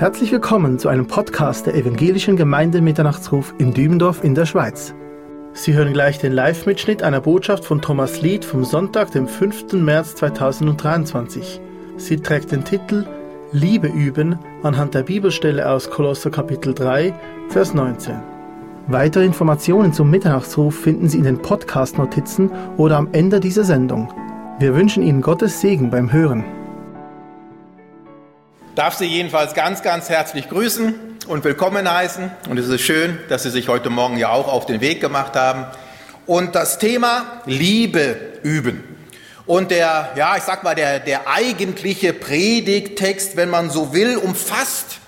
Herzlich willkommen zu einem Podcast der Evangelischen Gemeinde Mitternachtsruf in Dübendorf in der Schweiz. Sie hören gleich den Live-Mitschnitt einer Botschaft von Thomas Lied vom Sonntag, dem 5. März 2023. Sie trägt den Titel Liebe üben anhand der Bibelstelle aus Kolosser Kapitel 3, Vers 19. Weitere Informationen zum Mitternachtsruf finden Sie in den Podcast-Notizen oder am Ende dieser Sendung. Wir wünschen Ihnen Gottes Segen beim Hören darf Sie jedenfalls ganz, ganz herzlich grüßen und willkommen heißen. Und es ist schön, dass Sie sich heute Morgen ja auch auf den Weg gemacht haben. Und das Thema Liebe üben. Und der, ja, ich sag mal, der, der eigentliche Predigttext, wenn man so will, umfasst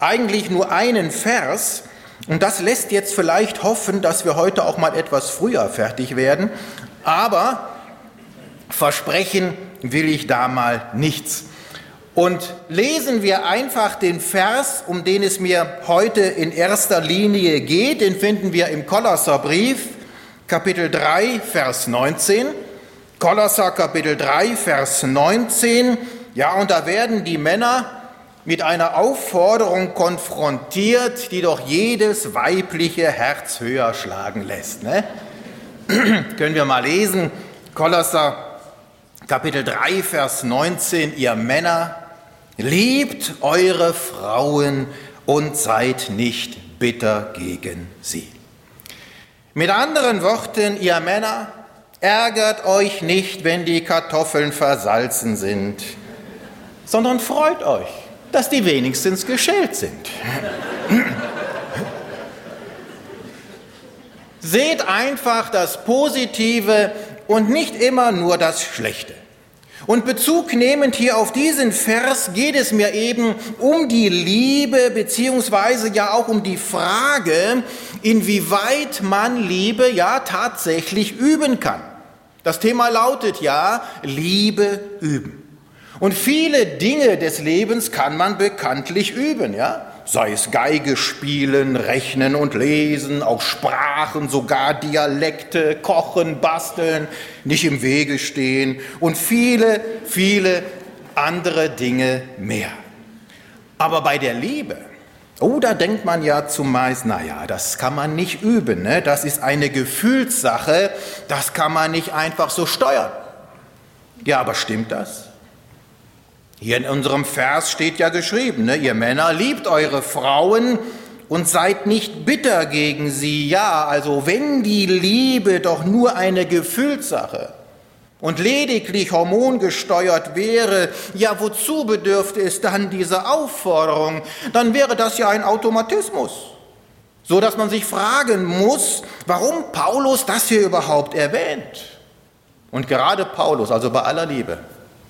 eigentlich nur einen Vers. Und das lässt jetzt vielleicht hoffen, dass wir heute auch mal etwas früher fertig werden. Aber versprechen will ich da mal nichts. Und lesen wir einfach den Vers, um den es mir heute in erster Linie geht, den finden wir im Kolosserbrief, Kapitel 3, Vers 19. Kolosser Kapitel 3, Vers 19. Ja, und da werden die Männer mit einer Aufforderung konfrontiert, die doch jedes weibliche Herz höher schlagen lässt. Ne? Können wir mal lesen, Kolosser Kapitel 3, Vers 19, ihr Männer, Liebt eure Frauen und seid nicht bitter gegen sie. Mit anderen Worten, ihr Männer, ärgert euch nicht, wenn die Kartoffeln versalzen sind, sondern freut euch, dass die wenigstens geschält sind. Seht einfach das Positive und nicht immer nur das Schlechte. Und Bezug nehmend hier auf diesen Vers geht es mir eben um die Liebe beziehungsweise ja auch um die Frage, inwieweit man Liebe ja tatsächlich üben kann. Das Thema lautet ja Liebe üben. Und viele Dinge des Lebens kann man bekanntlich üben, ja sei es Geige spielen, rechnen und lesen, auch Sprachen, sogar Dialekte, kochen, basteln, nicht im Wege stehen und viele, viele andere Dinge mehr. Aber bei der Liebe, oh, da denkt man ja zumeist, naja, das kann man nicht üben, ne? das ist eine Gefühlssache, das kann man nicht einfach so steuern. Ja, aber stimmt das? Hier in unserem Vers steht ja geschrieben, ne, ihr Männer liebt eure Frauen und seid nicht bitter gegen sie. Ja, also wenn die Liebe doch nur eine Gefühlssache und lediglich hormongesteuert wäre, ja, wozu bedürfte es dann diese Aufforderung? Dann wäre das ja ein Automatismus. So dass man sich fragen muss, warum Paulus das hier überhaupt erwähnt. Und gerade Paulus, also bei aller Liebe,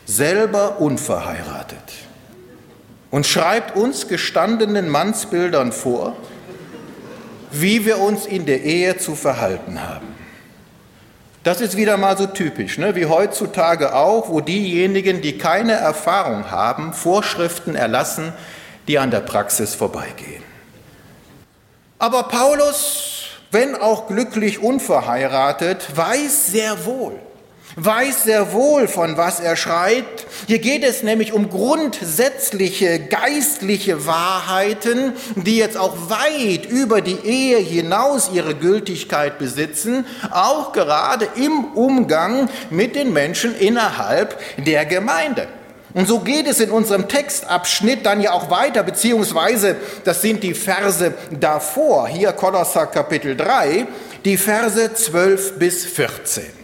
selber unverheiratet und schreibt uns gestandenen Mannsbildern vor, wie wir uns in der Ehe zu verhalten haben. Das ist wieder mal so typisch, ne? wie heutzutage auch, wo diejenigen, die keine Erfahrung haben, Vorschriften erlassen, die an der Praxis vorbeigehen. Aber Paulus, wenn auch glücklich unverheiratet, weiß sehr wohl, weiß sehr wohl, von was er schreibt. Hier geht es nämlich um grundsätzliche geistliche Wahrheiten, die jetzt auch weit über die Ehe hinaus ihre Gültigkeit besitzen, auch gerade im Umgang mit den Menschen innerhalb der Gemeinde. Und so geht es in unserem Textabschnitt dann ja auch weiter, beziehungsweise das sind die Verse davor, hier Kolosser Kapitel 3, die Verse 12 bis 14.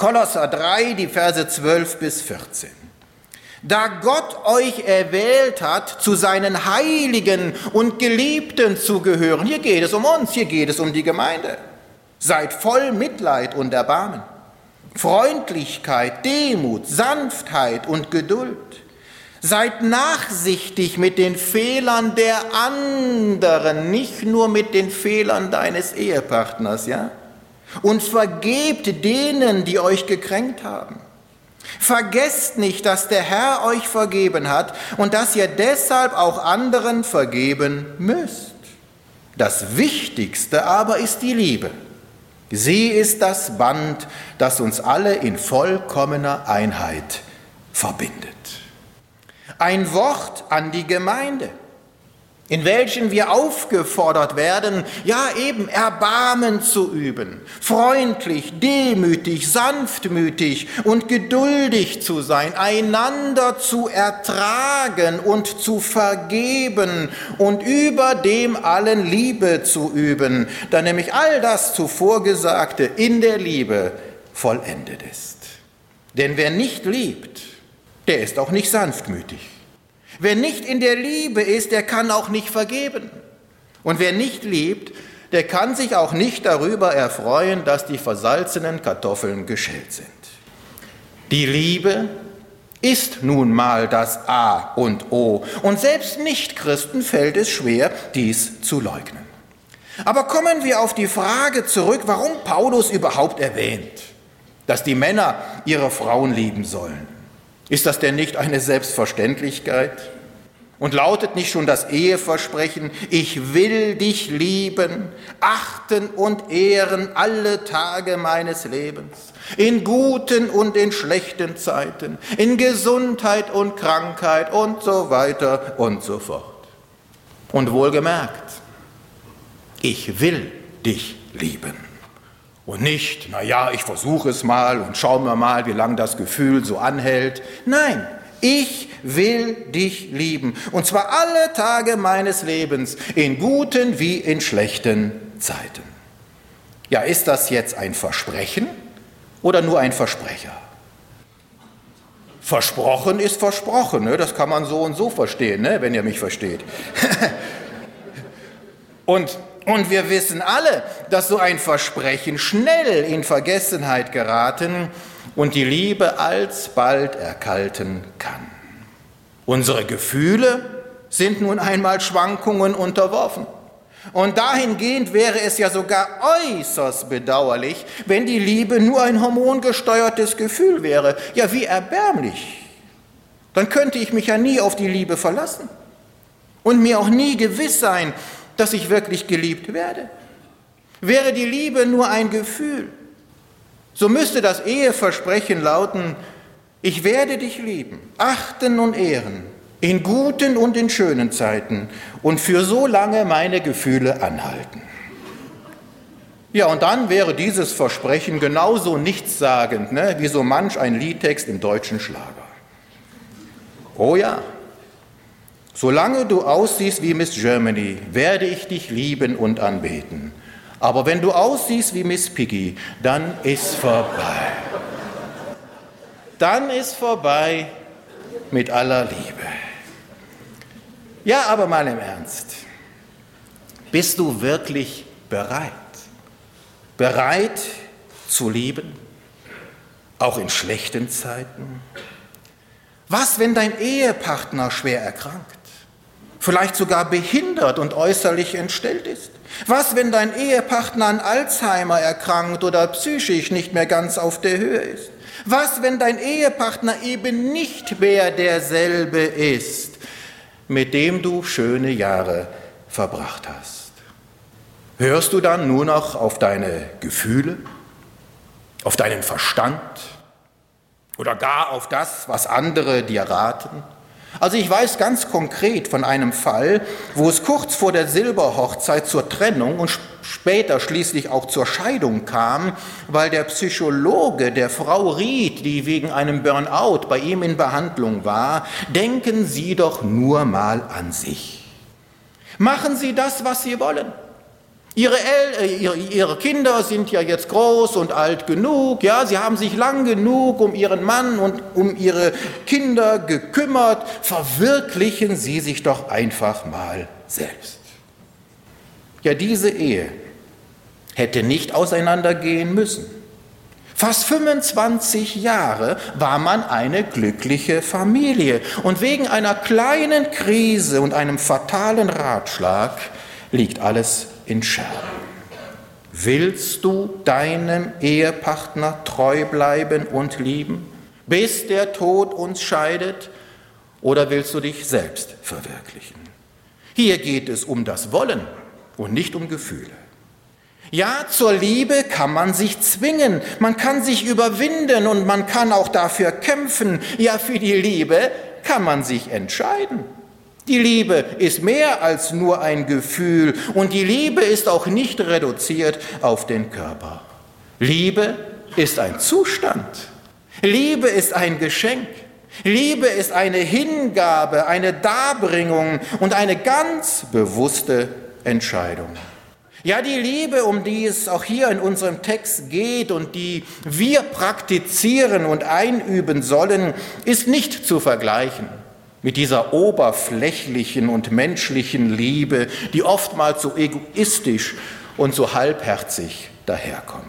Kolosser 3, die Verse 12 bis 14. Da Gott euch erwählt hat, zu seinen Heiligen und Geliebten zu gehören, hier geht es um uns, hier geht es um die Gemeinde. Seid voll Mitleid und Erbarmen, Freundlichkeit, Demut, Sanftheit und Geduld. Seid nachsichtig mit den Fehlern der anderen, nicht nur mit den Fehlern deines Ehepartners, ja? Und vergebt denen, die euch gekränkt haben. Vergesst nicht, dass der Herr euch vergeben hat und dass ihr deshalb auch anderen vergeben müsst. Das Wichtigste aber ist die Liebe. Sie ist das Band, das uns alle in vollkommener Einheit verbindet. Ein Wort an die Gemeinde in welchen wir aufgefordert werden, ja eben Erbarmen zu üben, freundlich, demütig, sanftmütig und geduldig zu sein, einander zu ertragen und zu vergeben und über dem allen Liebe zu üben, da nämlich all das zuvor Gesagte in der Liebe vollendet ist. Denn wer nicht liebt, der ist auch nicht sanftmütig. Wer nicht in der Liebe ist, der kann auch nicht vergeben. Und wer nicht liebt, der kann sich auch nicht darüber erfreuen, dass die versalzenen Kartoffeln geschält sind. Die Liebe ist nun mal das A und O. Und selbst Nichtchristen fällt es schwer, dies zu leugnen. Aber kommen wir auf die Frage zurück, warum Paulus überhaupt erwähnt, dass die Männer ihre Frauen lieben sollen. Ist das denn nicht eine Selbstverständlichkeit? Und lautet nicht schon das Eheversprechen, ich will dich lieben, achten und ehren alle Tage meines Lebens, in guten und in schlechten Zeiten, in Gesundheit und Krankheit und so weiter und so fort. Und wohlgemerkt, ich will dich lieben. Und nicht, na ja, ich versuche es mal und schauen wir mal, wie lange das Gefühl so anhält. Nein, ich will dich lieben. Und zwar alle Tage meines Lebens, in guten wie in schlechten Zeiten. Ja, ist das jetzt ein Versprechen oder nur ein Versprecher? Versprochen ist versprochen, ne? das kann man so und so verstehen, ne? wenn ihr mich versteht. und und wir wissen alle, dass so ein Versprechen schnell in Vergessenheit geraten und die Liebe alsbald erkalten kann. Unsere Gefühle sind nun einmal Schwankungen unterworfen. Und dahingehend wäre es ja sogar äußerst bedauerlich, wenn die Liebe nur ein hormongesteuertes Gefühl wäre. Ja, wie erbärmlich. Dann könnte ich mich ja nie auf die Liebe verlassen und mir auch nie gewiss sein, dass ich wirklich geliebt werde? Wäre die Liebe nur ein Gefühl, so müsste das Eheversprechen lauten, ich werde dich lieben, achten und ehren, in guten und in schönen Zeiten und für so lange meine Gefühle anhalten. Ja, und dann wäre dieses Versprechen genauso nichtssagend, ne, wie so manch ein Liedtext im deutschen Schlager. Oh ja, Solange du aussiehst wie Miss Germany, werde ich dich lieben und anbeten. Aber wenn du aussiehst wie Miss Piggy, dann ist vorbei. Dann ist vorbei mit aller Liebe. Ja, aber mal im Ernst. Bist du wirklich bereit? Bereit zu lieben? Auch in schlechten Zeiten? Was, wenn dein Ehepartner schwer erkrankt? Vielleicht sogar behindert und äußerlich entstellt ist? Was, wenn dein Ehepartner an Alzheimer erkrankt oder psychisch nicht mehr ganz auf der Höhe ist? Was, wenn dein Ehepartner eben nicht mehr derselbe ist, mit dem du schöne Jahre verbracht hast? Hörst du dann nur noch auf deine Gefühle, auf deinen Verstand oder gar auf das, was andere dir raten? Also ich weiß ganz konkret von einem Fall, wo es kurz vor der Silberhochzeit zur Trennung und später schließlich auch zur Scheidung kam, weil der Psychologe der Frau riet, die wegen einem Burnout bei ihm in Behandlung war, denken Sie doch nur mal an sich. Machen Sie das, was Sie wollen. Ihre, El äh, ihre, ihre, Kinder sind ja jetzt groß und alt genug, ja, sie haben sich lang genug um ihren Mann und um ihre Kinder gekümmert. Verwirklichen Sie sich doch einfach mal selbst. Ja, diese Ehe hätte nicht auseinandergehen müssen. Fast 25 Jahre war man eine glückliche Familie und wegen einer kleinen Krise und einem fatalen Ratschlag liegt alles in Scherben. Willst du deinem Ehepartner treu bleiben und lieben, bis der Tod uns scheidet, oder willst du dich selbst verwirklichen? Hier geht es um das Wollen und nicht um Gefühle. Ja, zur Liebe kann man sich zwingen, man kann sich überwinden und man kann auch dafür kämpfen. Ja, für die Liebe kann man sich entscheiden. Die Liebe ist mehr als nur ein Gefühl und die Liebe ist auch nicht reduziert auf den Körper. Liebe ist ein Zustand. Liebe ist ein Geschenk. Liebe ist eine Hingabe, eine Darbringung und eine ganz bewusste Entscheidung. Ja, die Liebe, um die es auch hier in unserem Text geht und die wir praktizieren und einüben sollen, ist nicht zu vergleichen mit dieser oberflächlichen und menschlichen Liebe, die oftmals so egoistisch und so halbherzig daherkommt.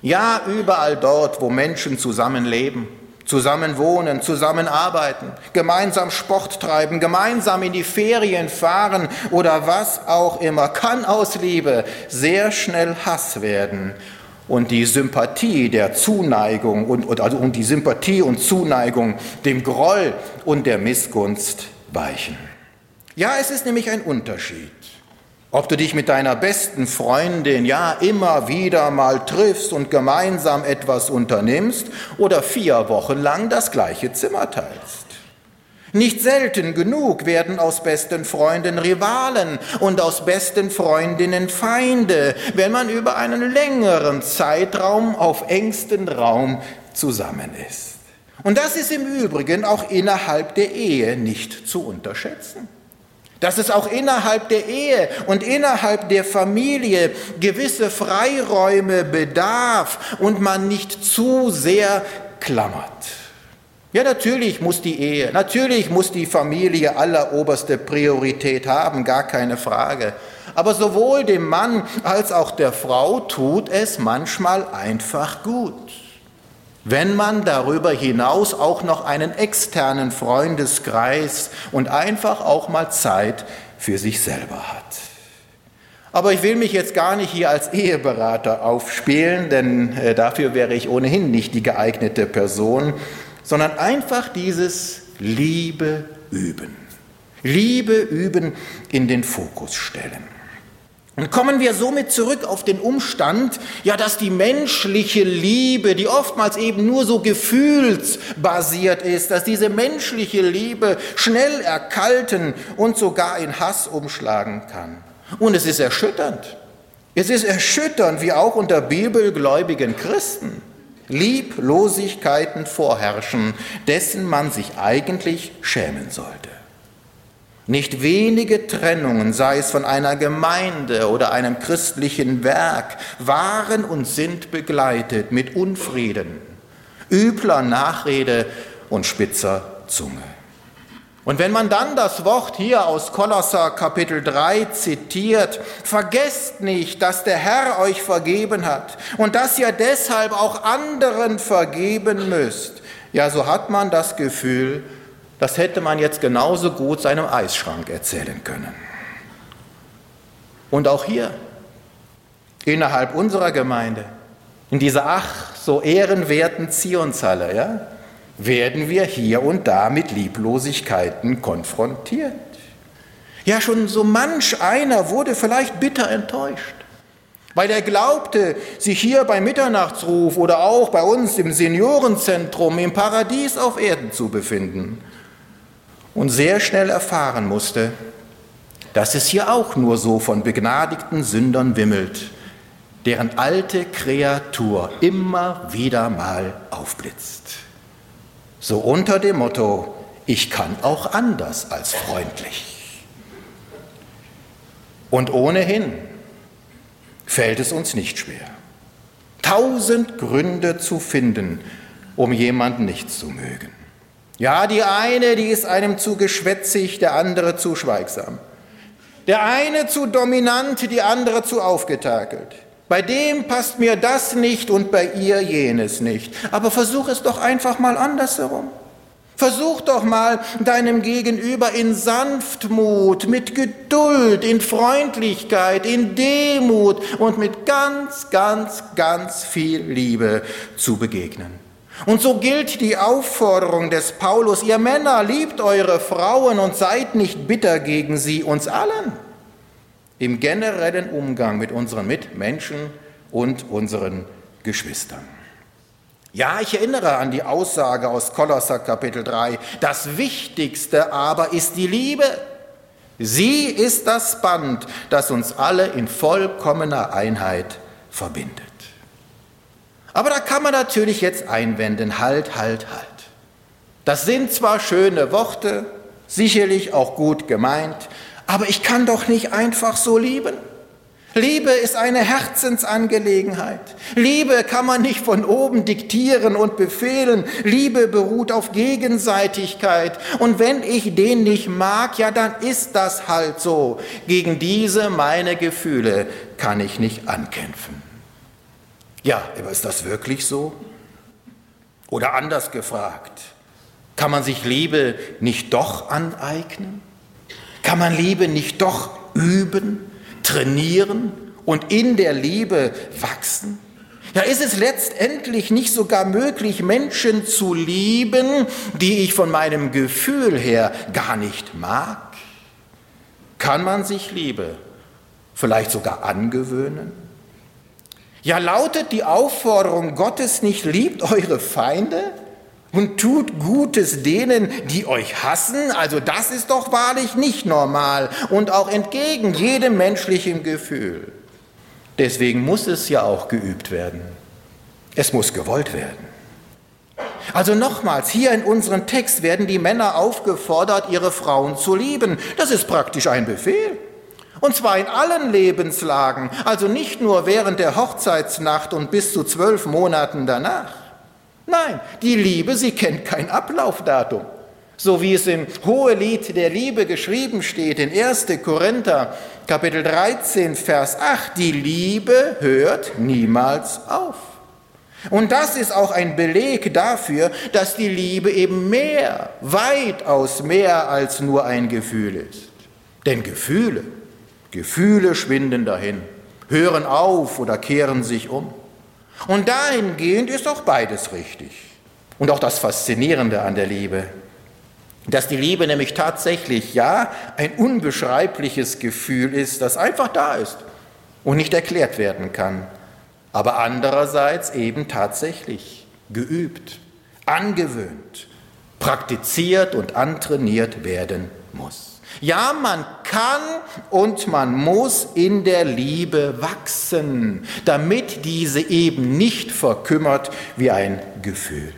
Ja, überall dort, wo Menschen zusammenleben, zusammen wohnen, zusammenarbeiten, gemeinsam Sport treiben, gemeinsam in die Ferien fahren oder was auch immer, kann aus Liebe sehr schnell Hass werden und die Sympathie der Zuneigung und, also, und die Sympathie und Zuneigung dem Groll und der Missgunst weichen. Ja, es ist nämlich ein Unterschied ob du dich mit deiner besten Freundin ja immer wieder mal triffst und gemeinsam etwas unternimmst oder vier Wochen lang das gleiche Zimmer teilst. Nicht selten genug werden aus besten Freunden Rivalen und aus besten Freundinnen Feinde, wenn man über einen längeren Zeitraum auf engstem Raum zusammen ist. Und das ist im Übrigen auch innerhalb der Ehe nicht zu unterschätzen dass es auch innerhalb der Ehe und innerhalb der Familie gewisse Freiräume bedarf und man nicht zu sehr klammert. Ja, natürlich muss die Ehe, natürlich muss die Familie alleroberste Priorität haben, gar keine Frage. Aber sowohl dem Mann als auch der Frau tut es manchmal einfach gut wenn man darüber hinaus auch noch einen externen Freundeskreis und einfach auch mal Zeit für sich selber hat. Aber ich will mich jetzt gar nicht hier als Eheberater aufspielen, denn äh, dafür wäre ich ohnehin nicht die geeignete Person, sondern einfach dieses Liebe üben. Liebe üben in den Fokus stellen. Und kommen wir somit zurück auf den Umstand, ja, dass die menschliche Liebe, die oftmals eben nur so gefühlsbasiert ist, dass diese menschliche Liebe schnell erkalten und sogar in Hass umschlagen kann. Und es ist erschütternd. Es ist erschütternd, wie auch unter bibelgläubigen Christen Lieblosigkeiten vorherrschen, dessen man sich eigentlich schämen sollte. Nicht wenige Trennungen, sei es von einer Gemeinde oder einem christlichen Werk, waren und sind begleitet mit Unfrieden, übler Nachrede und spitzer Zunge. Und wenn man dann das Wort hier aus Kolosser Kapitel 3 zitiert, vergesst nicht, dass der Herr euch vergeben hat und dass ihr deshalb auch anderen vergeben müsst. Ja, so hat man das Gefühl, das hätte man jetzt genauso gut seinem Eisschrank erzählen können. Und auch hier, innerhalb unserer Gemeinde, in dieser ach so ehrenwerten Zionshalle, ja, werden wir hier und da mit Lieblosigkeiten konfrontiert. Ja, schon so manch einer wurde vielleicht bitter enttäuscht, weil er glaubte, sich hier beim Mitternachtsruf oder auch bei uns im Seniorenzentrum im Paradies auf Erden zu befinden und sehr schnell erfahren musste, dass es hier auch nur so von begnadigten Sündern wimmelt, deren alte Kreatur immer wieder mal aufblitzt. So unter dem Motto, ich kann auch anders als freundlich. Und ohnehin fällt es uns nicht schwer, tausend Gründe zu finden, um jemanden nicht zu mögen. Ja, die eine, die ist einem zu geschwätzig, der andere zu schweigsam. Der eine zu dominant, die andere zu aufgetakelt. Bei dem passt mir das nicht und bei ihr jenes nicht. Aber versuch es doch einfach mal andersherum. Versuch doch mal deinem Gegenüber in Sanftmut, mit Geduld, in Freundlichkeit, in Demut und mit ganz, ganz, ganz viel Liebe zu begegnen. Und so gilt die Aufforderung des Paulus, ihr Männer liebt eure Frauen und seid nicht bitter gegen sie, uns allen. Im generellen Umgang mit unseren Mitmenschen und unseren Geschwistern. Ja, ich erinnere an die Aussage aus Kolosser Kapitel 3. Das Wichtigste aber ist die Liebe. Sie ist das Band, das uns alle in vollkommener Einheit verbindet. Aber da kann man natürlich jetzt einwenden, halt, halt, halt. Das sind zwar schöne Worte, sicherlich auch gut gemeint, aber ich kann doch nicht einfach so lieben. Liebe ist eine Herzensangelegenheit. Liebe kann man nicht von oben diktieren und befehlen. Liebe beruht auf Gegenseitigkeit. Und wenn ich den nicht mag, ja, dann ist das halt so. Gegen diese meine Gefühle kann ich nicht ankämpfen. Ja, aber ist das wirklich so? Oder anders gefragt, kann man sich Liebe nicht doch aneignen? Kann man Liebe nicht doch üben? trainieren und in der Liebe wachsen? Ja, ist es letztendlich nicht sogar möglich, Menschen zu lieben, die ich von meinem Gefühl her gar nicht mag? Kann man sich Liebe vielleicht sogar angewöhnen? Ja, lautet die Aufforderung Gottes nicht, liebt eure Feinde? Und tut Gutes denen, die euch hassen, also das ist doch wahrlich nicht normal und auch entgegen jedem menschlichen Gefühl. Deswegen muss es ja auch geübt werden. Es muss gewollt werden. Also nochmals, hier in unserem Text werden die Männer aufgefordert, ihre Frauen zu lieben. Das ist praktisch ein Befehl. Und zwar in allen Lebenslagen, also nicht nur während der Hochzeitsnacht und bis zu zwölf Monaten danach. Nein, die Liebe, sie kennt kein Ablaufdatum. So wie es im Hohelied der Liebe geschrieben steht in 1. Korinther Kapitel 13, Vers 8, die Liebe hört niemals auf. Und das ist auch ein Beleg dafür, dass die Liebe eben mehr, weitaus mehr als nur ein Gefühl ist. Denn Gefühle, Gefühle schwinden dahin, hören auf oder kehren sich um. Und dahingehend ist auch beides richtig. Und auch das Faszinierende an der Liebe, dass die Liebe nämlich tatsächlich, ja, ein unbeschreibliches Gefühl ist, das einfach da ist und nicht erklärt werden kann, aber andererseits eben tatsächlich geübt, angewöhnt, praktiziert und antrainiert werden muss. Ja, man kann und man muss in der Liebe wachsen, damit diese eben nicht verkümmert wie ein Gefühl.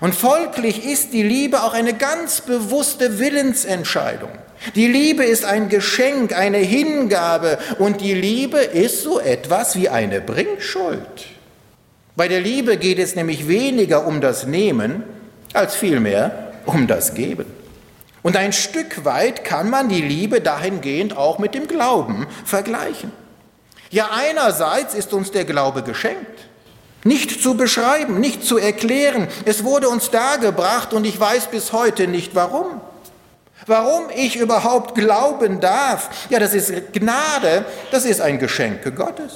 Und folglich ist die Liebe auch eine ganz bewusste Willensentscheidung. Die Liebe ist ein Geschenk, eine Hingabe und die Liebe ist so etwas wie eine Bringschuld. Bei der Liebe geht es nämlich weniger um das Nehmen als vielmehr um das Geben. Und ein Stück weit kann man die Liebe dahingehend auch mit dem Glauben vergleichen. Ja, einerseits ist uns der Glaube geschenkt. Nicht zu beschreiben, nicht zu erklären. Es wurde uns dargebracht und ich weiß bis heute nicht warum. Warum ich überhaupt glauben darf, ja, das ist Gnade, das ist ein Geschenk Gottes.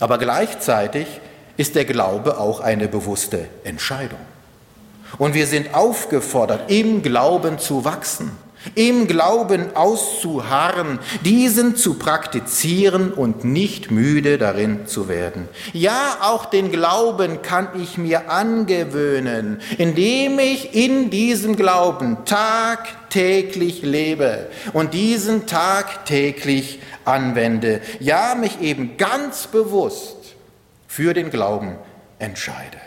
Aber gleichzeitig ist der Glaube auch eine bewusste Entscheidung. Und wir sind aufgefordert, im Glauben zu wachsen, im Glauben auszuharren, diesen zu praktizieren und nicht müde darin zu werden. Ja, auch den Glauben kann ich mir angewöhnen, indem ich in diesem Glauben tagtäglich lebe und diesen tagtäglich anwende. Ja, mich eben ganz bewusst für den Glauben entscheide.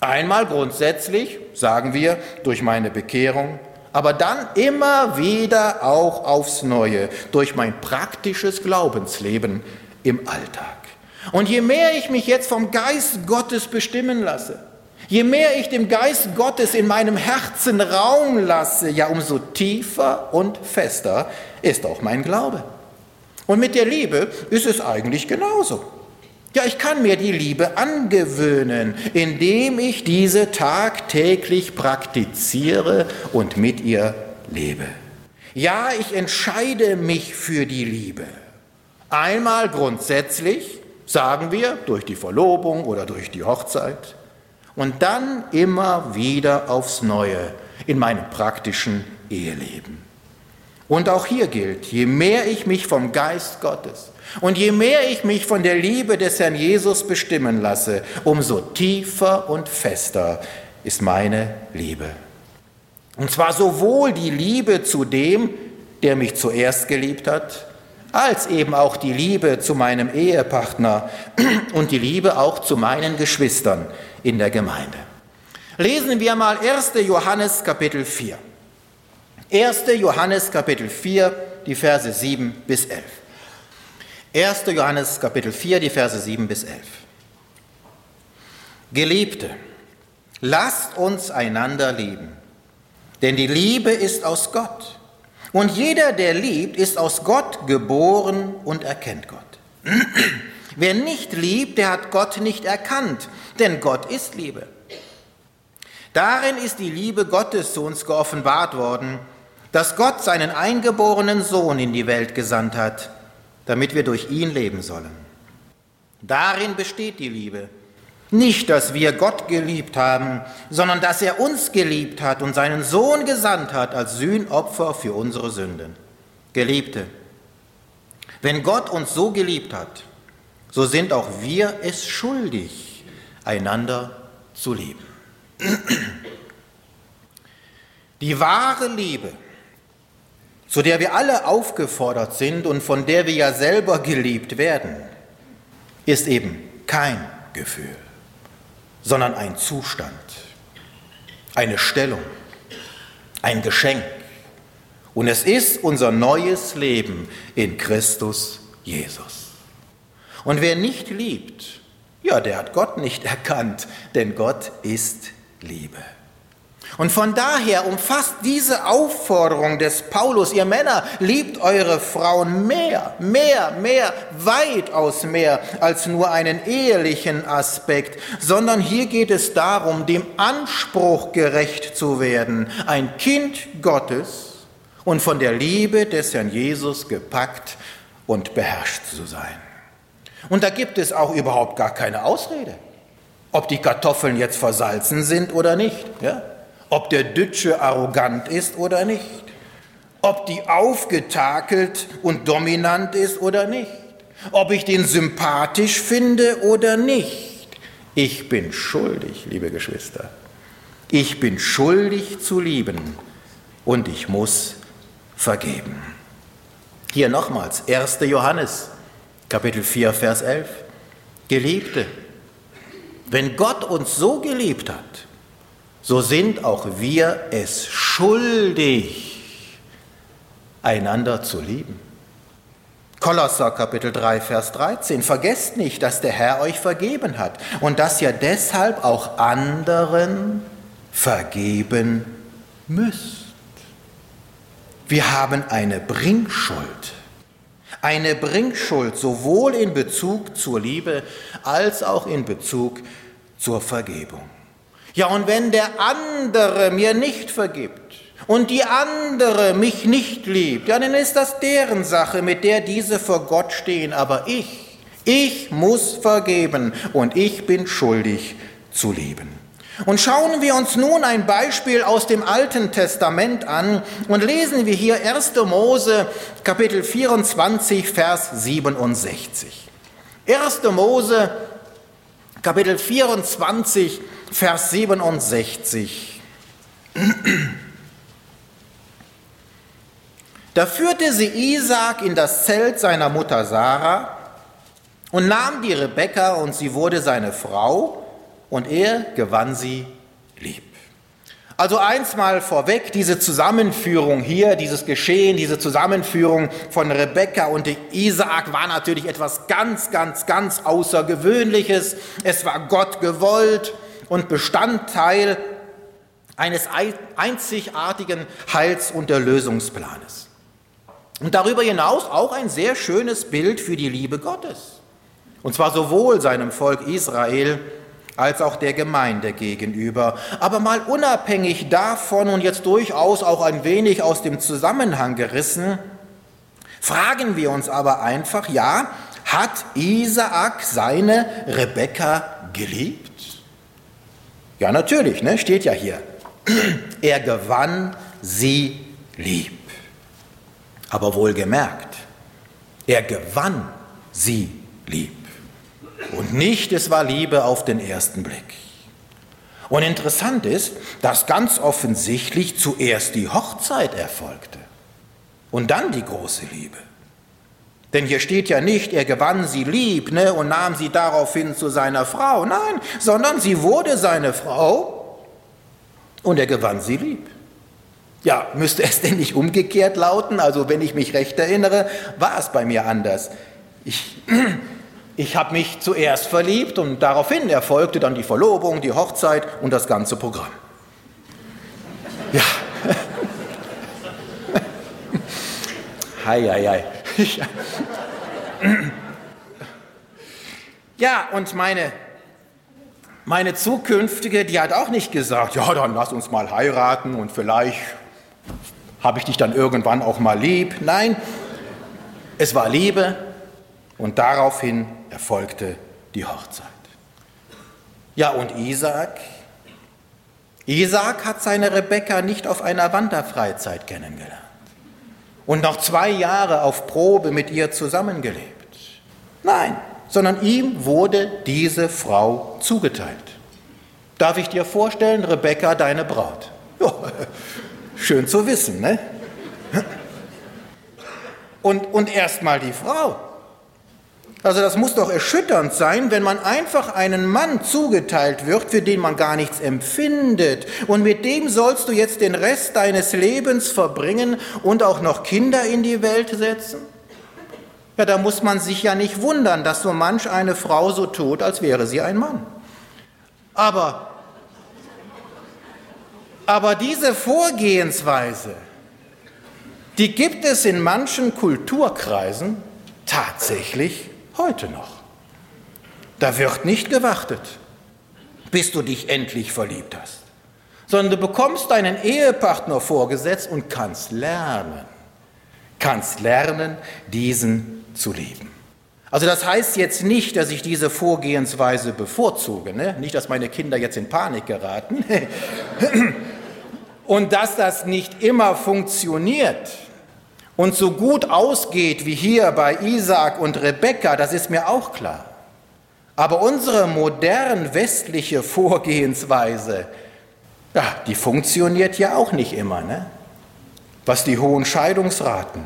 Einmal grundsätzlich, sagen wir, durch meine Bekehrung, aber dann immer wieder auch aufs Neue, durch mein praktisches Glaubensleben im Alltag. Und je mehr ich mich jetzt vom Geist Gottes bestimmen lasse, je mehr ich dem Geist Gottes in meinem Herzen Raum lasse, ja umso tiefer und fester ist auch mein Glaube. Und mit der Liebe ist es eigentlich genauso. Ja, ich kann mir die Liebe angewöhnen, indem ich diese tagtäglich praktiziere und mit ihr lebe. Ja, ich entscheide mich für die Liebe. Einmal grundsätzlich, sagen wir, durch die Verlobung oder durch die Hochzeit. Und dann immer wieder aufs Neue in meinem praktischen Eheleben. Und auch hier gilt, je mehr ich mich vom Geist Gottes und je mehr ich mich von der Liebe des Herrn Jesus bestimmen lasse, umso tiefer und fester ist meine Liebe. Und zwar sowohl die Liebe zu dem, der mich zuerst geliebt hat, als eben auch die Liebe zu meinem Ehepartner und die Liebe auch zu meinen Geschwistern in der Gemeinde. Lesen wir mal 1. Johannes Kapitel 4. 1. Johannes Kapitel 4, die Verse 7 bis 11. 1. Johannes Kapitel 4, die Verse 7 bis 11. Geliebte, lasst uns einander lieben, denn die Liebe ist aus Gott. Und jeder, der liebt, ist aus Gott geboren und erkennt Gott. Wer nicht liebt, der hat Gott nicht erkannt, denn Gott ist Liebe. Darin ist die Liebe Gottes zu uns geoffenbart worden, dass Gott seinen eingeborenen Sohn in die Welt gesandt hat, damit wir durch ihn leben sollen. Darin besteht die Liebe. Nicht, dass wir Gott geliebt haben, sondern dass er uns geliebt hat und seinen Sohn gesandt hat als Sühnopfer für unsere Sünden. Geliebte, wenn Gott uns so geliebt hat, so sind auch wir es schuldig, einander zu lieben. Die wahre Liebe zu der wir alle aufgefordert sind und von der wir ja selber geliebt werden, ist eben kein Gefühl, sondern ein Zustand, eine Stellung, ein Geschenk. Und es ist unser neues Leben in Christus Jesus. Und wer nicht liebt, ja, der hat Gott nicht erkannt, denn Gott ist Liebe. Und von daher umfasst diese Aufforderung des Paulus, ihr Männer, liebt eure Frauen mehr, mehr, mehr, weitaus mehr als nur einen ehelichen Aspekt, sondern hier geht es darum, dem Anspruch gerecht zu werden, ein Kind Gottes und von der Liebe des Herrn Jesus gepackt und beherrscht zu sein. Und da gibt es auch überhaupt gar keine Ausrede, ob die Kartoffeln jetzt versalzen sind oder nicht. Ja? Ob der Dütsche arrogant ist oder nicht, ob die aufgetakelt und dominant ist oder nicht, ob ich den sympathisch finde oder nicht. Ich bin schuldig, liebe Geschwister. Ich bin schuldig zu lieben und ich muss vergeben. Hier nochmals 1. Johannes, Kapitel 4, Vers 11. Geliebte, wenn Gott uns so geliebt hat, so sind auch wir es schuldig, einander zu lieben. Kolosser Kapitel 3, Vers 13. Vergesst nicht, dass der Herr euch vergeben hat und dass ihr deshalb auch anderen vergeben müsst. Wir haben eine Bringschuld. Eine Bringschuld sowohl in Bezug zur Liebe als auch in Bezug zur Vergebung. Ja, und wenn der andere mir nicht vergibt und die andere mich nicht liebt, ja, dann ist das deren Sache, mit der diese vor Gott stehen. Aber ich, ich muss vergeben und ich bin schuldig zu lieben. Und schauen wir uns nun ein Beispiel aus dem Alten Testament an und lesen wir hier 1. Mose Kapitel 24, Vers 67. 1. Mose Kapitel 24, Vers 67. Da führte sie Isaac in das Zelt seiner Mutter Sarah und nahm die Rebekka und sie wurde seine Frau und er gewann sie lieb. Also eins mal vorweg, diese Zusammenführung hier, dieses Geschehen, diese Zusammenführung von Rebekka und Isaak war natürlich etwas ganz, ganz, ganz Außergewöhnliches. Es war Gott gewollt und Bestandteil eines einzigartigen Heils- und Erlösungsplanes. Und darüber hinaus auch ein sehr schönes Bild für die Liebe Gottes. Und zwar sowohl seinem Volk Israel als auch der Gemeinde gegenüber. Aber mal unabhängig davon und jetzt durchaus auch ein wenig aus dem Zusammenhang gerissen, fragen wir uns aber einfach, ja, hat Isaak seine Rebekka geliebt? Ja, natürlich, ne? steht ja hier. Er gewann sie lieb. Aber wohlgemerkt, er gewann sie lieb. Und nicht, es war Liebe auf den ersten Blick. Und interessant ist, dass ganz offensichtlich zuerst die Hochzeit erfolgte und dann die große Liebe. Denn hier steht ja nicht, er gewann sie lieb ne, und nahm sie daraufhin zu seiner Frau. Nein, sondern sie wurde seine Frau und er gewann sie lieb. Ja, müsste es denn nicht umgekehrt lauten? Also wenn ich mich recht erinnere, war es bei mir anders. Ich, ich habe mich zuerst verliebt und daraufhin erfolgte dann die Verlobung, die Hochzeit und das ganze Programm. Ja. Hei, hei, hei. Ja, und meine, meine zukünftige, die hat auch nicht gesagt, ja, dann lass uns mal heiraten und vielleicht habe ich dich dann irgendwann auch mal lieb. Nein, es war Liebe und daraufhin erfolgte die Hochzeit. Ja, und Isaac? Isaac hat seine Rebekka nicht auf einer Wanderfreizeit kennengelernt und noch zwei Jahre auf Probe mit ihr zusammengelebt. Nein, sondern ihm wurde diese Frau zugeteilt. Darf ich dir vorstellen, Rebekka, deine Braut? Ja, schön zu wissen, ne? Und, und erst mal die Frau. Also das muss doch erschütternd sein, wenn man einfach einen Mann zugeteilt wird, für den man gar nichts empfindet. Und mit dem sollst du jetzt den Rest deines Lebens verbringen und auch noch Kinder in die Welt setzen? Ja, da muss man sich ja nicht wundern, dass so manch eine Frau so tut, als wäre sie ein Mann. Aber, aber diese Vorgehensweise, die gibt es in manchen Kulturkreisen tatsächlich Heute noch. Da wird nicht gewartet, bis du dich endlich verliebt hast, sondern du bekommst deinen Ehepartner vorgesetzt und kannst lernen, kannst lernen, diesen zu lieben. Also das heißt jetzt nicht, dass ich diese Vorgehensweise bevorzuge, ne? nicht, dass meine Kinder jetzt in Panik geraten und dass das nicht immer funktioniert und so gut ausgeht wie hier bei Isaac und Rebekka, das ist mir auch klar. Aber unsere modern westliche Vorgehensweise, ja, die funktioniert ja auch nicht immer. Ne? Was die hohen Scheidungsraten,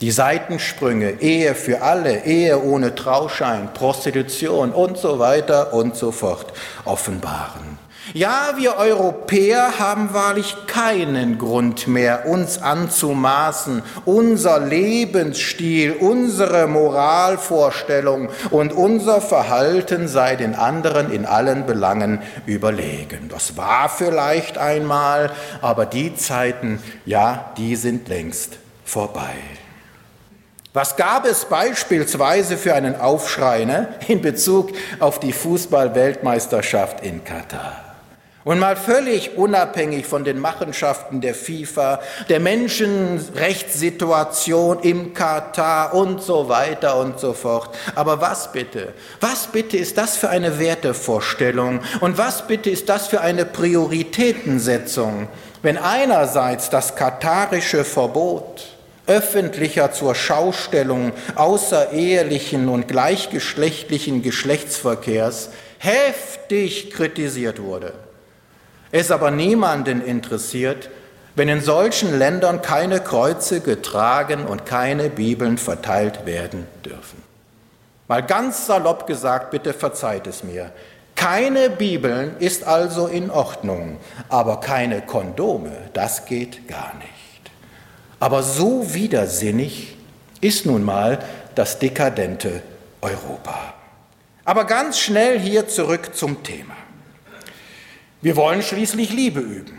die Seitensprünge, Ehe für alle, Ehe ohne Trauschein, Prostitution und so weiter und so fort offenbaren. Ja, wir Europäer haben wahrlich keinen Grund mehr, uns anzumaßen, unser Lebensstil, unsere Moralvorstellung und unser Verhalten sei den anderen in allen Belangen überlegen. Das war vielleicht einmal, aber die Zeiten, ja, die sind längst vorbei. Was gab es beispielsweise für einen Aufschrei ne, in Bezug auf die Fußball-Weltmeisterschaft in Katar? Und mal völlig unabhängig von den Machenschaften der FIFA, der Menschenrechtssituation im Katar und so weiter und so fort. Aber was bitte? Was bitte ist das für eine Wertevorstellung? Und was bitte ist das für eine Prioritätensetzung? Wenn einerseits das katarische Verbot öffentlicher zur Schaustellung außerehelichen und gleichgeschlechtlichen Geschlechtsverkehrs heftig kritisiert wurde es aber niemanden interessiert, wenn in solchen Ländern keine Kreuze getragen und keine Bibeln verteilt werden dürfen. Mal ganz salopp gesagt, bitte verzeiht es mir. Keine Bibeln ist also in Ordnung, aber keine Kondome, das geht gar nicht. Aber so widersinnig ist nun mal das dekadente Europa. Aber ganz schnell hier zurück zum Thema. Wir wollen schließlich Liebe üben.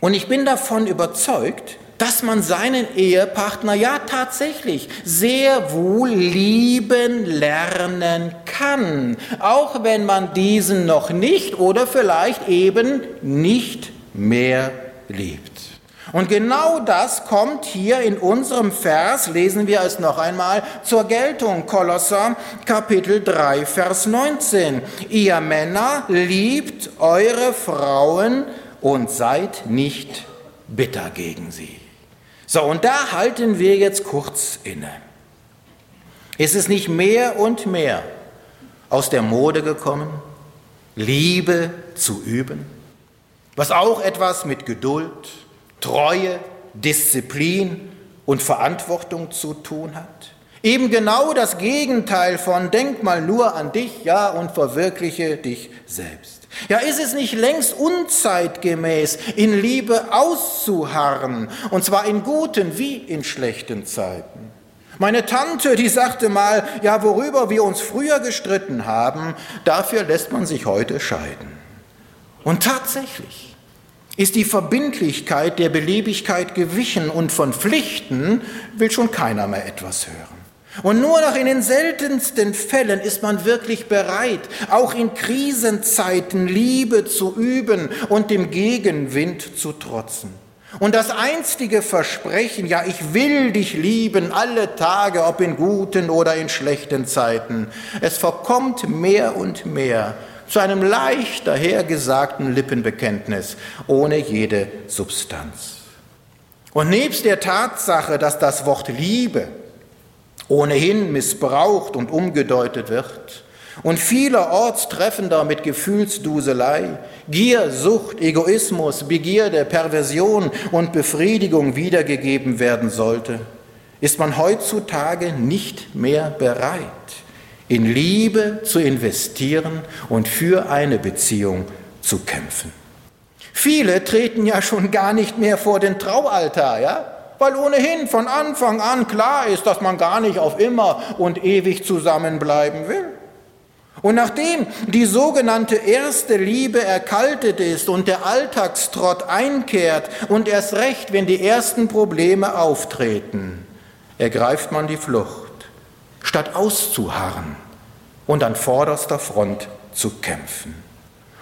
Und ich bin davon überzeugt, dass man seinen Ehepartner ja tatsächlich sehr wohl lieben lernen kann, auch wenn man diesen noch nicht oder vielleicht eben nicht mehr liebt. Und genau das kommt hier in unserem Vers, lesen wir es noch einmal, zur Geltung. Kolosser Kapitel 3, Vers 19. Ihr Männer liebt eure Frauen und seid nicht bitter gegen sie. So, und da halten wir jetzt kurz inne. Ist es nicht mehr und mehr aus der Mode gekommen, Liebe zu üben, was auch etwas mit Geduld, Treue, Disziplin und Verantwortung zu tun hat? Eben genau das Gegenteil von denk mal nur an dich, ja, und verwirkliche dich selbst. Ja, ist es nicht längst unzeitgemäß, in Liebe auszuharren, und zwar in guten wie in schlechten Zeiten? Meine Tante, die sagte mal, ja, worüber wir uns früher gestritten haben, dafür lässt man sich heute scheiden. Und tatsächlich ist die Verbindlichkeit der Beliebigkeit gewichen und von Pflichten will schon keiner mehr etwas hören. Und nur noch in den seltensten Fällen ist man wirklich bereit, auch in Krisenzeiten Liebe zu üben und dem Gegenwind zu trotzen. Und das einstige Versprechen, ja, ich will dich lieben alle Tage, ob in guten oder in schlechten Zeiten, es verkommt mehr und mehr zu einem leicht dahergesagten Lippenbekenntnis ohne jede Substanz. Und nebst der Tatsache, dass das Wort Liebe ohnehin missbraucht und umgedeutet wird und vielerorts treffender mit Gefühlsduselei, Gier, Sucht, Egoismus, Begierde, Perversion und Befriedigung wiedergegeben werden sollte, ist man heutzutage nicht mehr bereit, in Liebe zu investieren und für eine Beziehung zu kämpfen. Viele treten ja schon gar nicht mehr vor den Traualtar, ja? weil ohnehin von Anfang an klar ist, dass man gar nicht auf immer und ewig zusammenbleiben will. Und nachdem die sogenannte erste Liebe erkaltet ist und der Alltagstrott einkehrt und erst recht, wenn die ersten Probleme auftreten, ergreift man die Flucht, statt auszuharren und an vorderster Front zu kämpfen.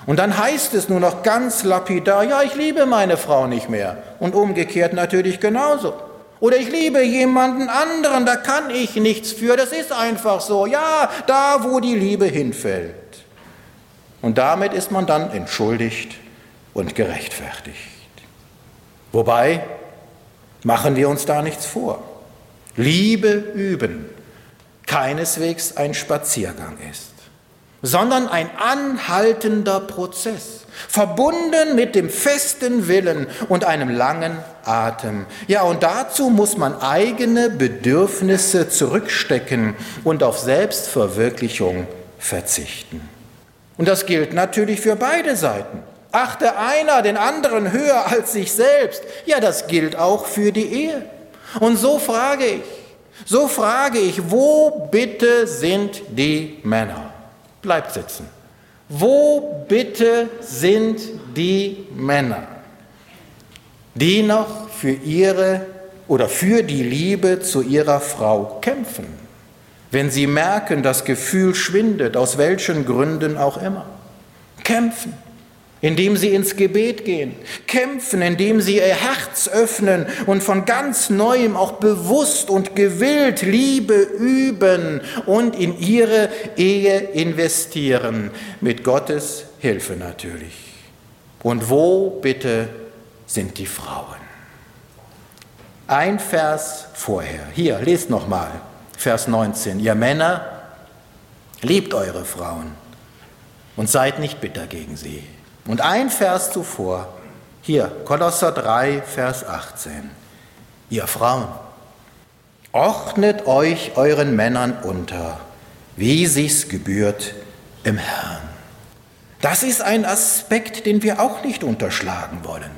Und dann heißt es nur noch ganz lapidar, ja, ich liebe meine Frau nicht mehr. Und umgekehrt natürlich genauso. Oder ich liebe jemanden anderen, da kann ich nichts für, das ist einfach so. Ja, da, wo die Liebe hinfällt. Und damit ist man dann entschuldigt und gerechtfertigt. Wobei, machen wir uns da nichts vor. Liebe üben keineswegs ein Spaziergang ist sondern ein anhaltender Prozess, verbunden mit dem festen Willen und einem langen Atem. Ja, und dazu muss man eigene Bedürfnisse zurückstecken und auf Selbstverwirklichung verzichten. Und das gilt natürlich für beide Seiten. Achte einer den anderen höher als sich selbst. Ja, das gilt auch für die Ehe. Und so frage ich, so frage ich, wo bitte sind die Männer? Bleibt sitzen. Wo bitte sind die Männer, die noch für ihre oder für die Liebe zu ihrer Frau kämpfen, wenn sie merken, das Gefühl schwindet, aus welchen Gründen auch immer? Kämpfen indem sie ins Gebet gehen, kämpfen, indem sie ihr Herz öffnen und von ganz neuem auch bewusst und gewillt Liebe üben und in ihre Ehe investieren, mit Gottes Hilfe natürlich. Und wo bitte sind die Frauen? Ein Vers vorher. Hier, lest nochmal, Vers 19. Ihr Männer, liebt eure Frauen und seid nicht bitter gegen sie. Und ein Vers zuvor, hier, Kolosser 3, Vers 18. Ihr Frauen, ordnet euch euren Männern unter, wie sich's gebührt im Herrn. Das ist ein Aspekt, den wir auch nicht unterschlagen wollen.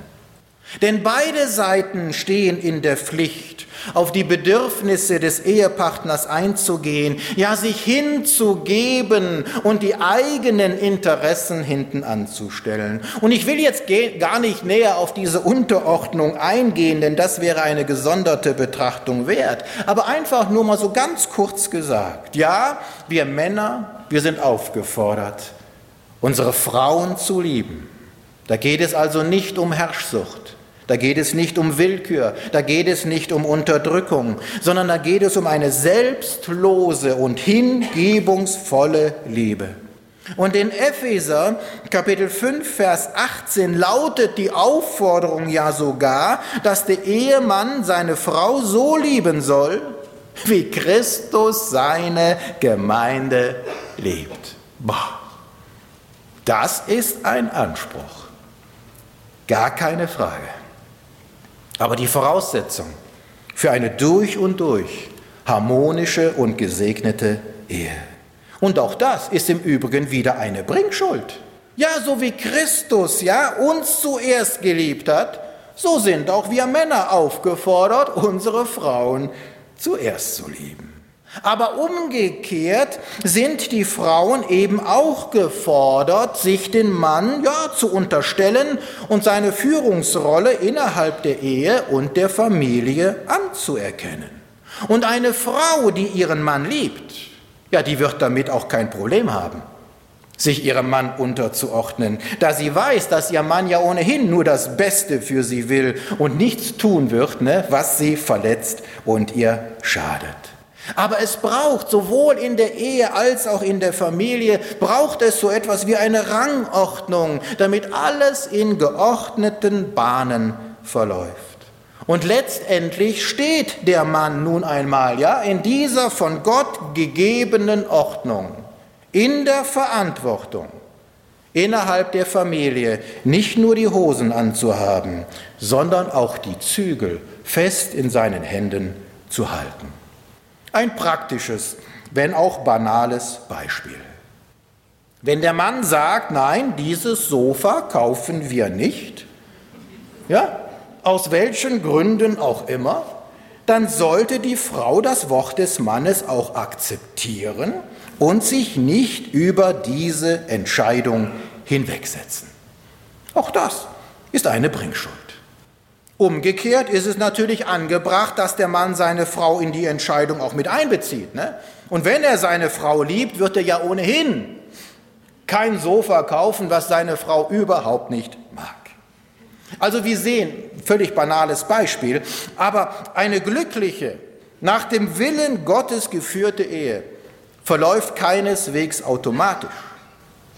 Denn beide Seiten stehen in der Pflicht, auf die Bedürfnisse des Ehepartners einzugehen, ja sich hinzugeben und die eigenen Interessen hinten anzustellen. Und ich will jetzt gar nicht näher auf diese Unterordnung eingehen, denn das wäre eine gesonderte Betrachtung wert. Aber einfach nur mal so ganz kurz gesagt, ja, wir Männer, wir sind aufgefordert, unsere Frauen zu lieben. Da geht es also nicht um Herrschsucht. Da geht es nicht um Willkür, da geht es nicht um Unterdrückung, sondern da geht es um eine selbstlose und hingebungsvolle Liebe. Und in Epheser Kapitel 5, Vers 18 lautet die Aufforderung ja sogar, dass der Ehemann seine Frau so lieben soll, wie Christus seine Gemeinde liebt. Boah. Das ist ein Anspruch. Gar keine Frage. Aber die Voraussetzung für eine durch und durch harmonische und gesegnete Ehe. Und auch das ist im Übrigen wieder eine Bringschuld. Ja, so wie Christus ja uns zuerst geliebt hat, so sind auch wir Männer aufgefordert, unsere Frauen zuerst zu lieben. Aber umgekehrt sind die Frauen eben auch gefordert, sich den Mann ja zu unterstellen und seine Führungsrolle innerhalb der Ehe und der Familie anzuerkennen. Und eine Frau, die ihren Mann liebt, ja, die wird damit auch kein Problem haben, sich ihrem Mann unterzuordnen, da sie weiß, dass ihr Mann ja ohnehin nur das Beste für sie will und nichts tun wird, ne, was sie verletzt und ihr schadet. Aber es braucht sowohl in der Ehe als auch in der Familie, braucht es so etwas wie eine Rangordnung, damit alles in geordneten Bahnen verläuft. Und letztendlich steht der Mann nun einmal, ja, in dieser von Gott gegebenen Ordnung, in der Verantwortung, innerhalb der Familie nicht nur die Hosen anzuhaben, sondern auch die Zügel fest in seinen Händen zu halten. Ein praktisches, wenn auch banales Beispiel. Wenn der Mann sagt, nein, dieses Sofa kaufen wir nicht, ja, aus welchen Gründen auch immer, dann sollte die Frau das Wort des Mannes auch akzeptieren und sich nicht über diese Entscheidung hinwegsetzen. Auch das ist eine Bringschuld. Umgekehrt ist es natürlich angebracht, dass der Mann seine Frau in die Entscheidung auch mit einbezieht. Ne? Und wenn er seine Frau liebt, wird er ja ohnehin kein Sofa kaufen, was seine Frau überhaupt nicht mag. Also wir sehen, völlig banales Beispiel, aber eine glückliche, nach dem Willen Gottes geführte Ehe verläuft keineswegs automatisch,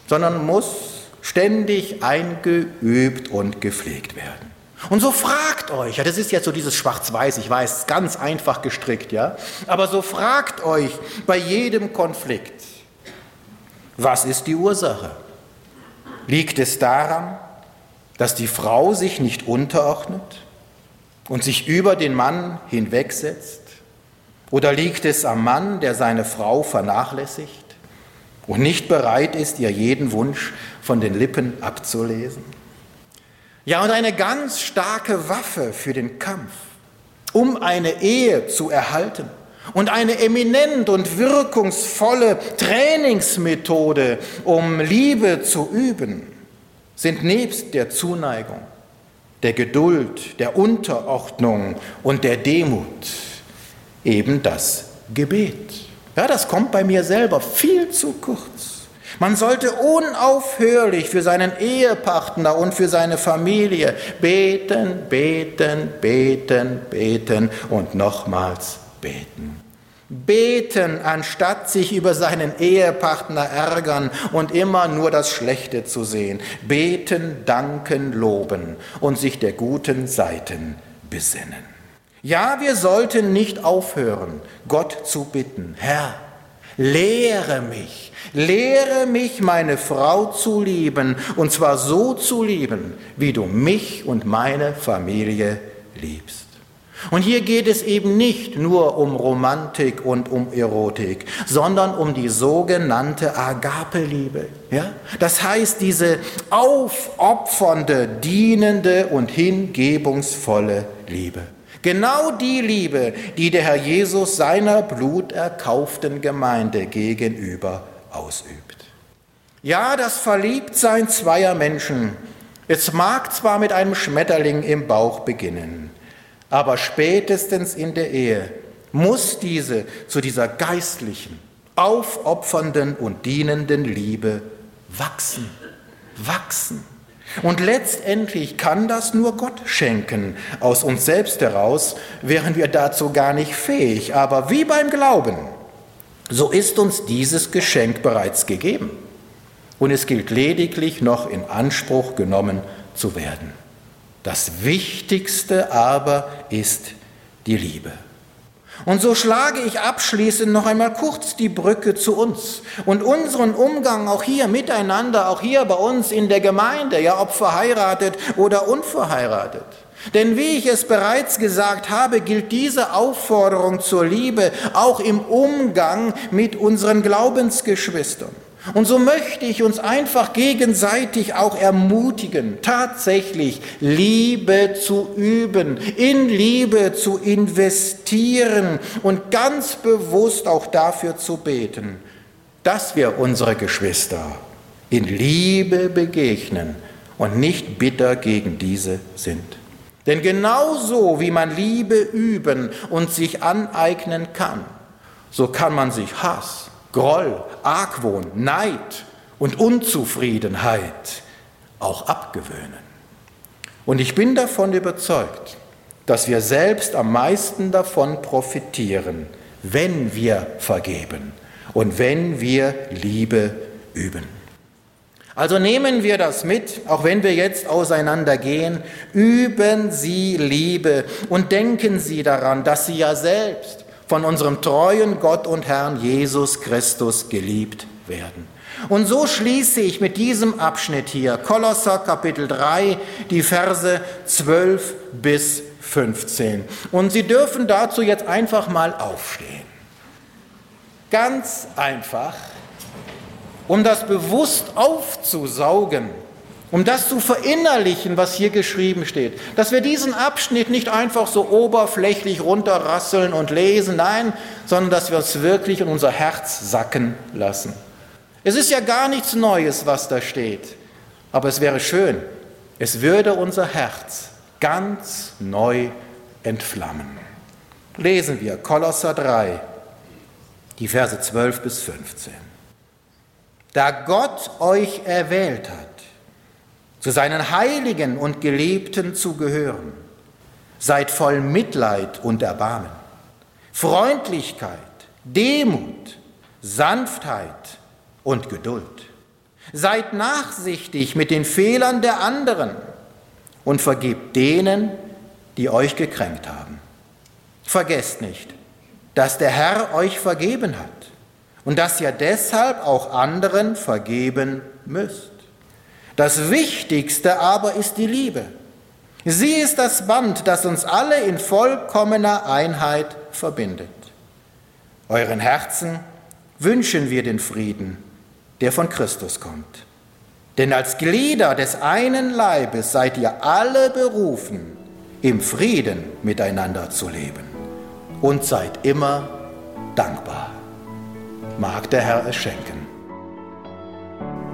sondern muss ständig eingeübt und gepflegt werden. Und so fragt euch, ja, das ist jetzt so dieses Schwarz-Weiß, ich weiß, ganz einfach gestrickt, ja, aber so fragt euch bei jedem Konflikt, was ist die Ursache? Liegt es daran, dass die Frau sich nicht unterordnet und sich über den Mann hinwegsetzt? Oder liegt es am Mann, der seine Frau vernachlässigt und nicht bereit ist, ihr jeden Wunsch von den Lippen abzulesen? Ja, und eine ganz starke Waffe für den Kampf, um eine Ehe zu erhalten und eine eminent und wirkungsvolle Trainingsmethode, um Liebe zu üben, sind nebst der Zuneigung, der Geduld, der Unterordnung und der Demut eben das Gebet. Ja, das kommt bei mir selber viel zu kurz. Man sollte unaufhörlich für seinen Ehepartner und für seine Familie beten, beten, beten, beten und nochmals beten. Beten, anstatt sich über seinen Ehepartner ärgern und immer nur das Schlechte zu sehen. Beten, danken, loben und sich der guten Seiten besinnen. Ja, wir sollten nicht aufhören, Gott zu bitten. Herr, lehre mich, Lehre mich, meine Frau zu lieben, und zwar so zu lieben, wie du mich und meine Familie liebst. Und hier geht es eben nicht nur um Romantik und um Erotik, sondern um die sogenannte Agape-Liebe. Ja? Das heißt, diese aufopfernde, dienende und hingebungsvolle Liebe. Genau die Liebe, die der Herr Jesus seiner bluterkauften Gemeinde gegenüber ausübt. Ja, das Verliebtsein zweier Menschen, es mag zwar mit einem Schmetterling im Bauch beginnen, aber spätestens in der Ehe muss diese zu dieser geistlichen, aufopfernden und dienenden Liebe wachsen, wachsen. Und letztendlich kann das nur Gott schenken. Aus uns selbst heraus wären wir dazu gar nicht fähig. Aber wie beim Glauben so ist uns dieses Geschenk bereits gegeben. und es gilt lediglich noch in Anspruch genommen zu werden. Das Wichtigste aber ist die Liebe. Und so schlage ich abschließend noch einmal kurz die Brücke zu uns und unseren Umgang auch hier miteinander, auch hier bei uns in der Gemeinde, ja ob verheiratet oder unverheiratet. Denn wie ich es bereits gesagt habe, gilt diese Aufforderung zur Liebe auch im Umgang mit unseren Glaubensgeschwistern. Und so möchte ich uns einfach gegenseitig auch ermutigen, tatsächlich Liebe zu üben, in Liebe zu investieren und ganz bewusst auch dafür zu beten, dass wir unsere Geschwister in Liebe begegnen und nicht bitter gegen diese sind. Denn genauso wie man Liebe üben und sich aneignen kann, so kann man sich Hass, Groll, Argwohn, Neid und Unzufriedenheit auch abgewöhnen. Und ich bin davon überzeugt, dass wir selbst am meisten davon profitieren, wenn wir vergeben und wenn wir Liebe üben. Also nehmen wir das mit, auch wenn wir jetzt auseinandergehen, üben Sie Liebe und denken Sie daran, dass Sie ja selbst von unserem treuen Gott und Herrn Jesus Christus geliebt werden. Und so schließe ich mit diesem Abschnitt hier, Kolosser Kapitel 3, die Verse 12 bis 15. Und Sie dürfen dazu jetzt einfach mal aufstehen. Ganz einfach, um das bewusst aufzusaugen um das zu verinnerlichen, was hier geschrieben steht. Dass wir diesen Abschnitt nicht einfach so oberflächlich runterrasseln und lesen, nein, sondern dass wir es wirklich in unser Herz sacken lassen. Es ist ja gar nichts Neues, was da steht, aber es wäre schön, es würde unser Herz ganz neu entflammen. Lesen wir Kolosser 3, die Verse 12 bis 15. Da Gott euch erwählt hat, zu seinen Heiligen und Geliebten zu gehören. Seid voll Mitleid und Erbarmen, Freundlichkeit, Demut, Sanftheit und Geduld. Seid nachsichtig mit den Fehlern der anderen und vergebt denen, die euch gekränkt haben. Vergesst nicht, dass der Herr euch vergeben hat und dass ihr deshalb auch anderen vergeben müsst. Das Wichtigste aber ist die Liebe. Sie ist das Band, das uns alle in vollkommener Einheit verbindet. Euren Herzen wünschen wir den Frieden, der von Christus kommt. Denn als Glieder des einen Leibes seid ihr alle berufen, im Frieden miteinander zu leben. Und seid immer dankbar. Mag der Herr es schenken.